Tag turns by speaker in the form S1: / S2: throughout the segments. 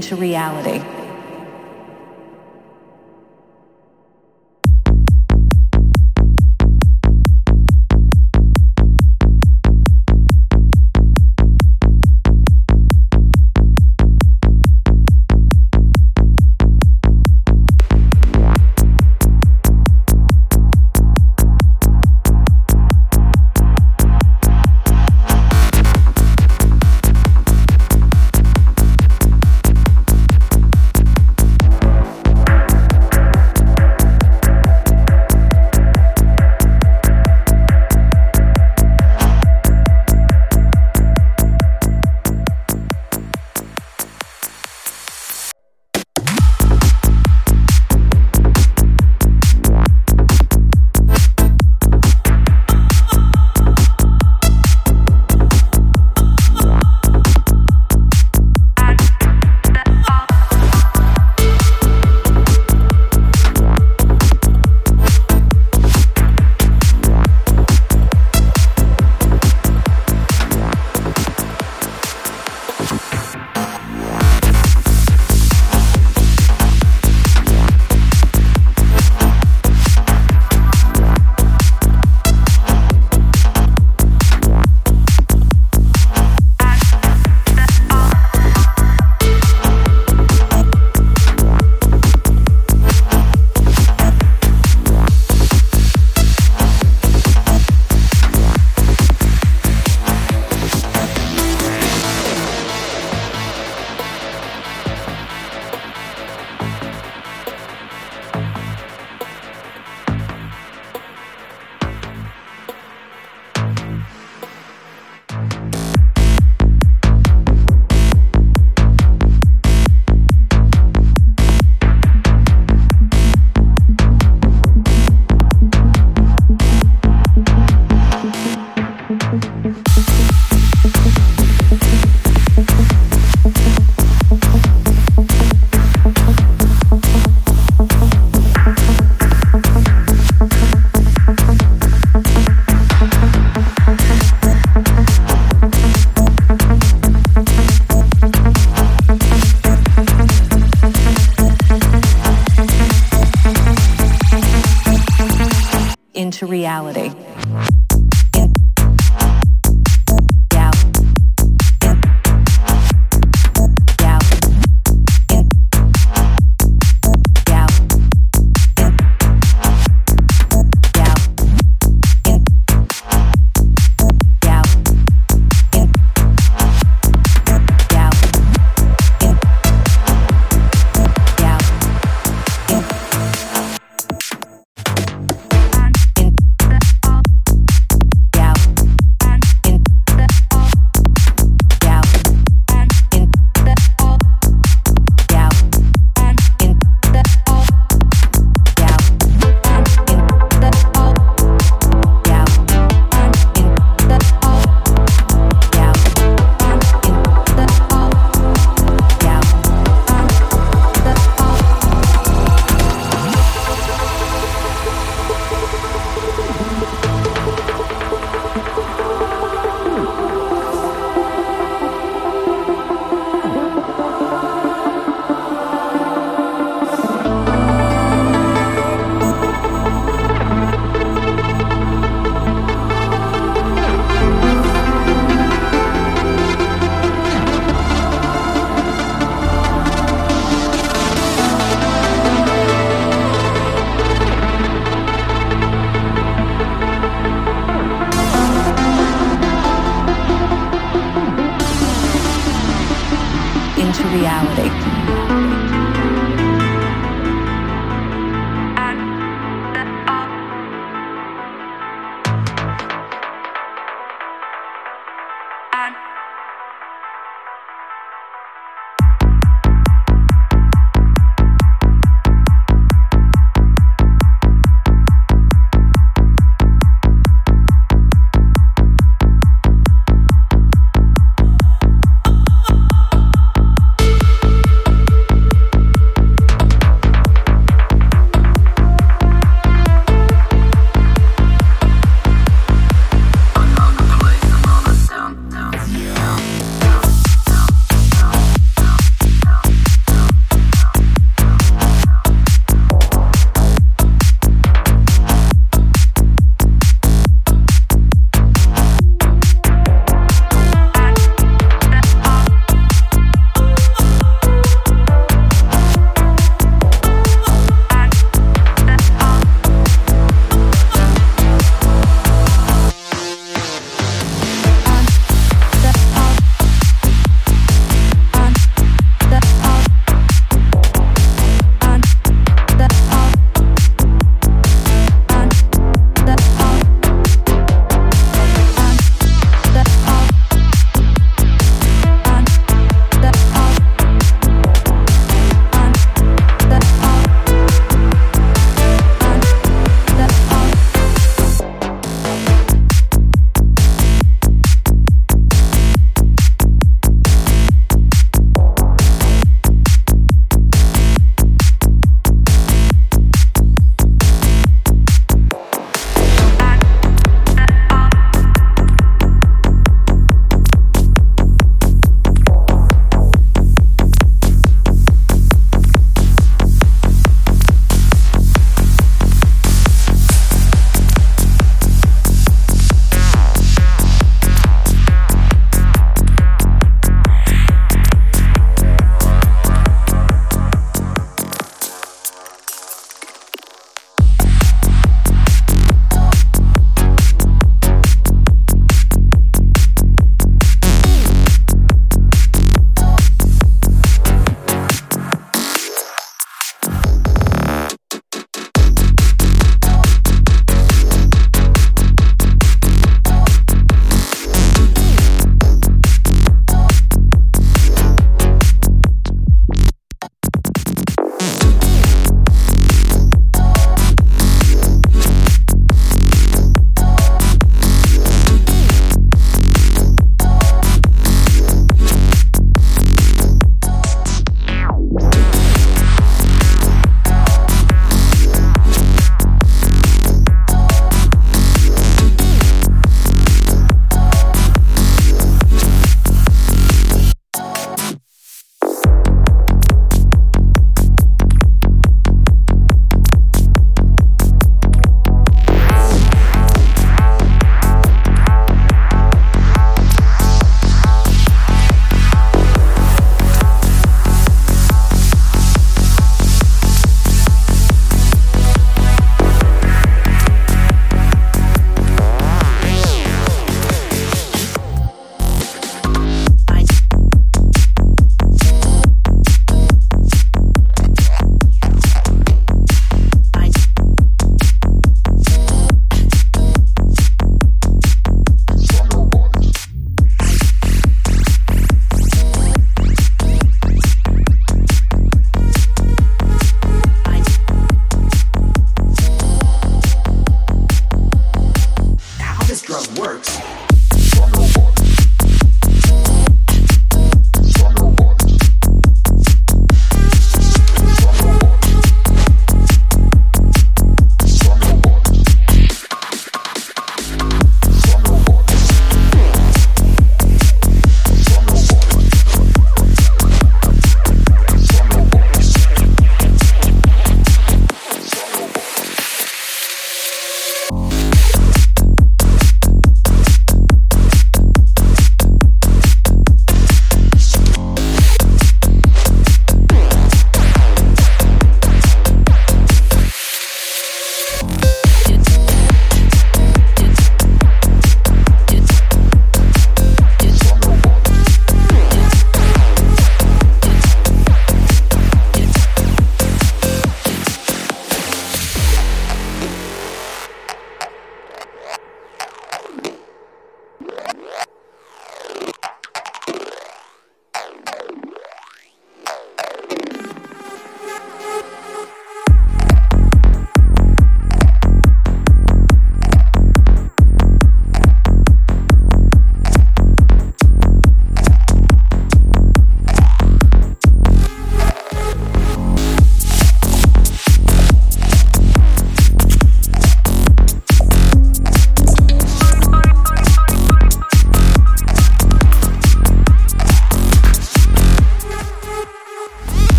S1: into reality.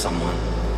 S2: Someone.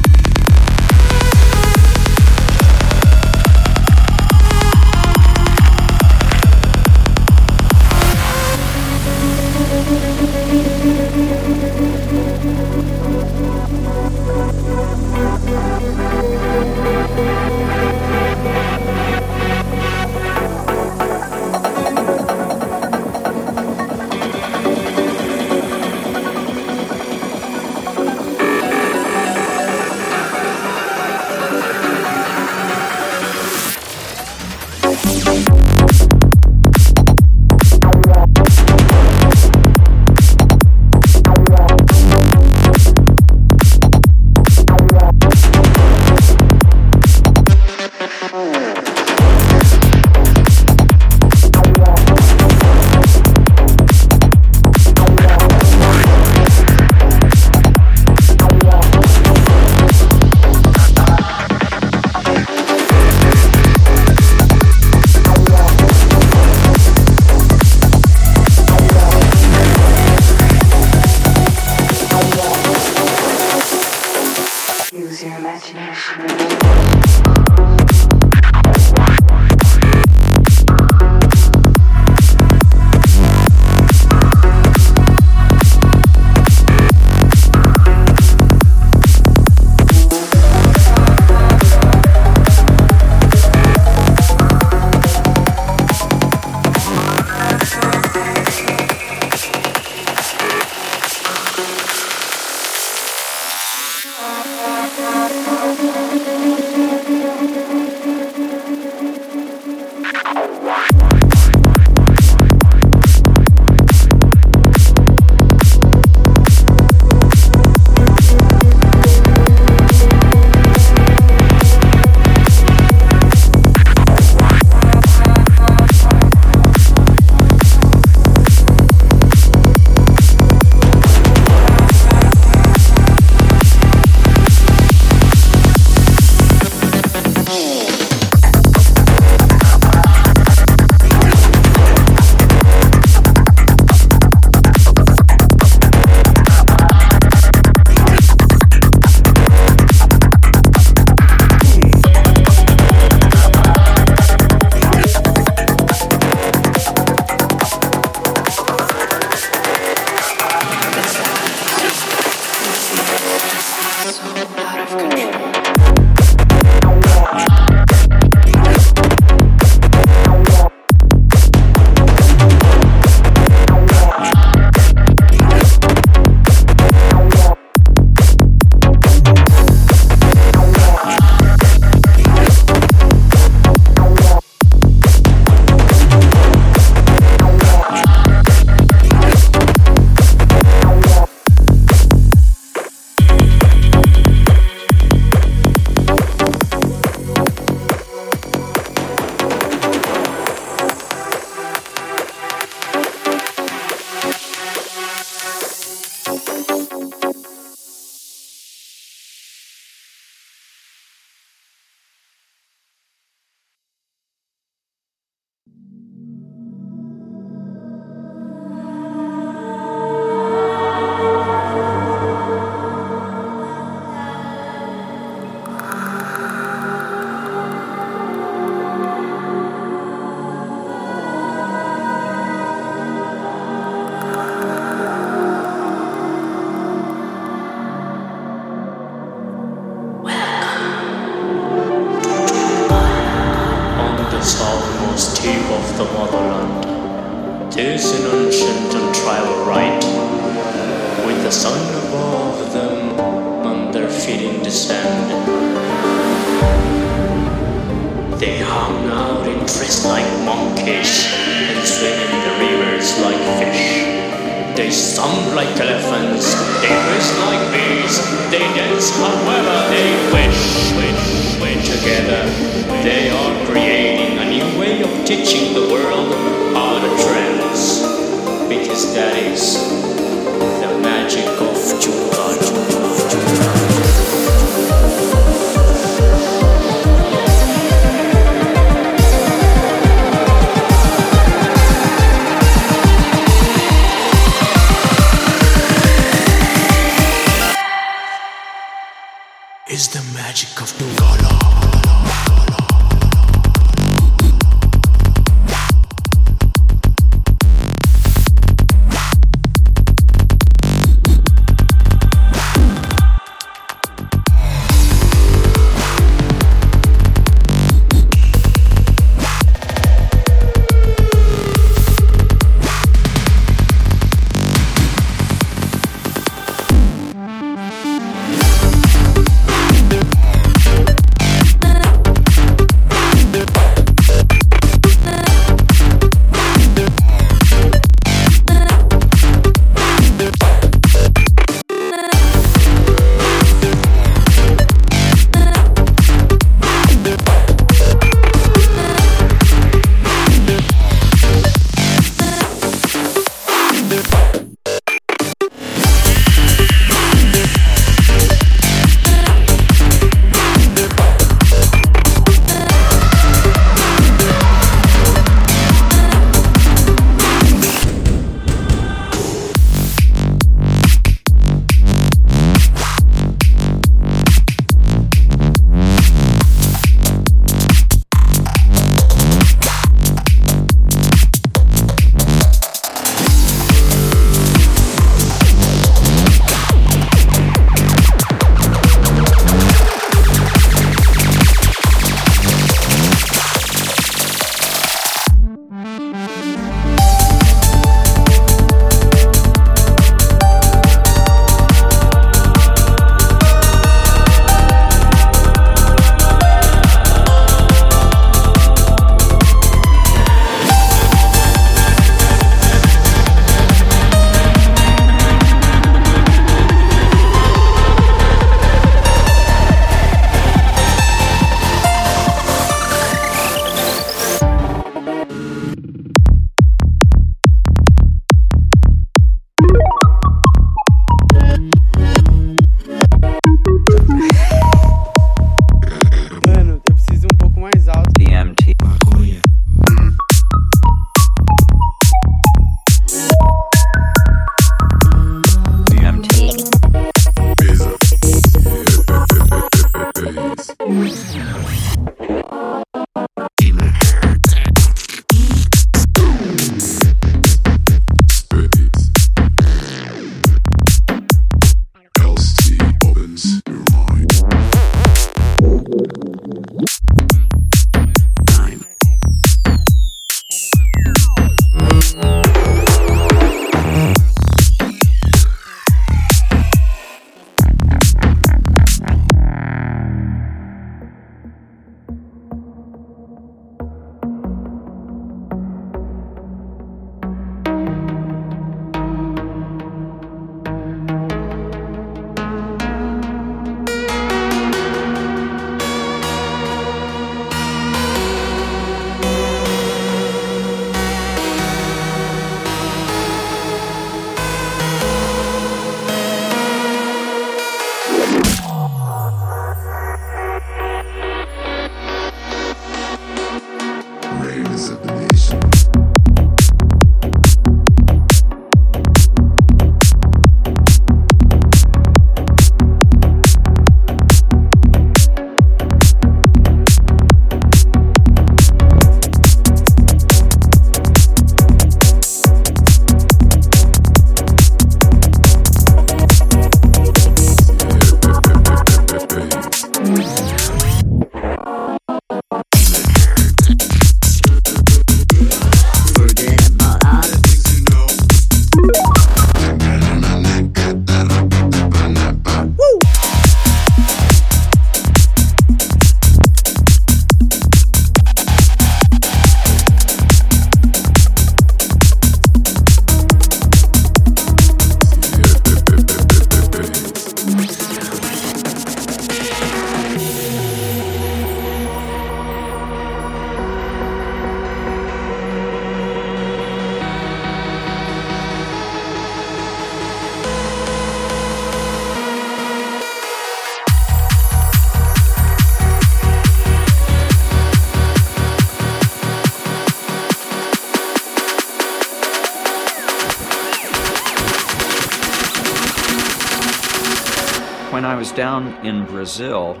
S3: Down in Brazil,